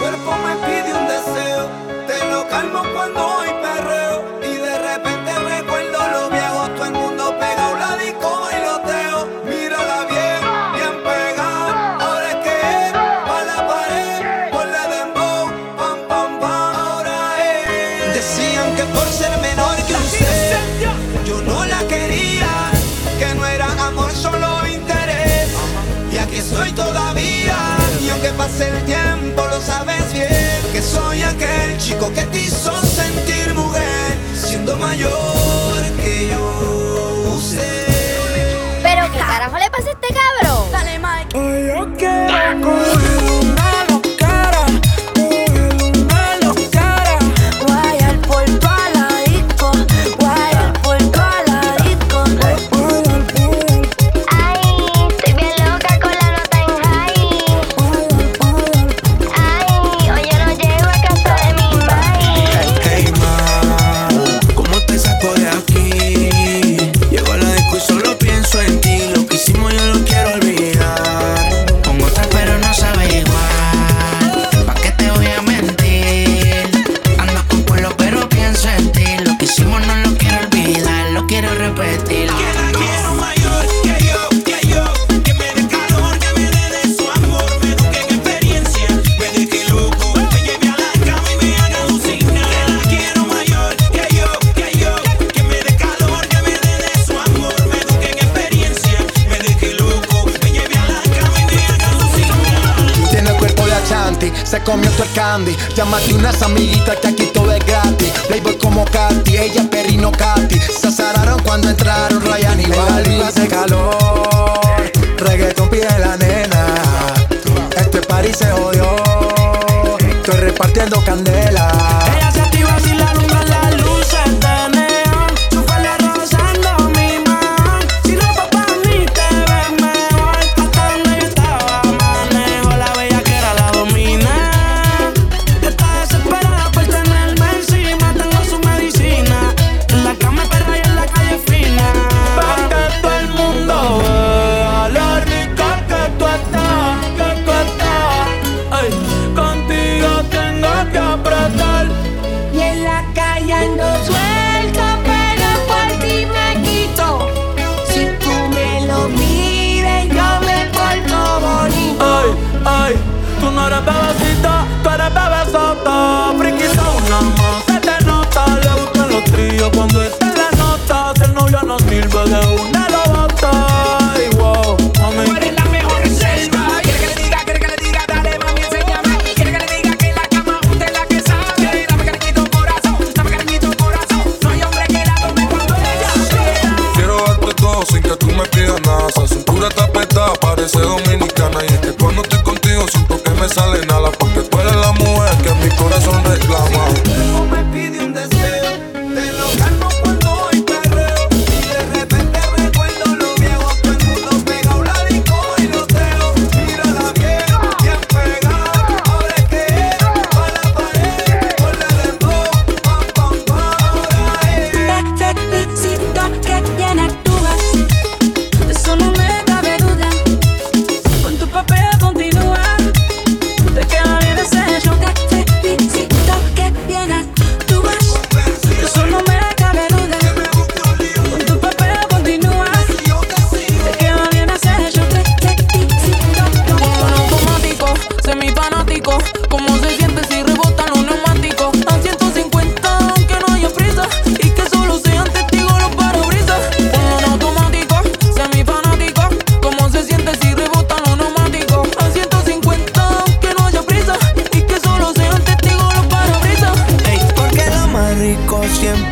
cuerpo me pide un deseo. Te lo calmo cuando hoy perreo. Y de repente recuerdo lo viejo. Todo el mundo pegado la disco bailoteo. Mírala bien, bien pegada. Ahora es que es pa' la pared. Por la dembow, pam, pam, pam. Ahora es. Decían que por ser menor que usted, yo no la quería. Que no era amor, solo interés. Y aquí estoy todavía. Y aunque pase el tiempo, sabes bien. Que soy aquel chico que te hizo sentir mujer. Siendo mayor repetir. Se comió todo el candy. Llámate unas amiguitas que aquí todo es gratis. Playboy como Katy, ella perrino Katy. Se azararon cuando entraron Ryan y Bali. Cuando está en la nota. Si el novio no sirve de una lo bota. Ay, wow, mami. Tú eres la mejor reserva. Quiere que le diga, quiere que le diga, dale mami, enséñame. Quiere que le diga que en la cama usted es la que sabe. Dame cariñito corazón, dame cariñito corazón. No hay hombre que la tome cuando ella quiera. Quiero darte todo sin que tú me pidas nada. Esa cintura está apretada, parece dominicana. Y es que cuando estoy contigo siento que me sale nada. Porque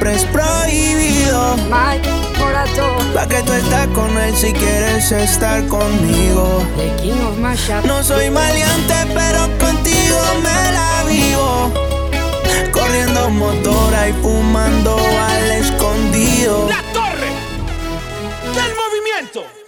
es prohibido. My pa' que tú estás con él si quieres estar conmigo. No soy maleante, pero contigo me la vivo. Corriendo motora y fumando al escondido. La torre del movimiento.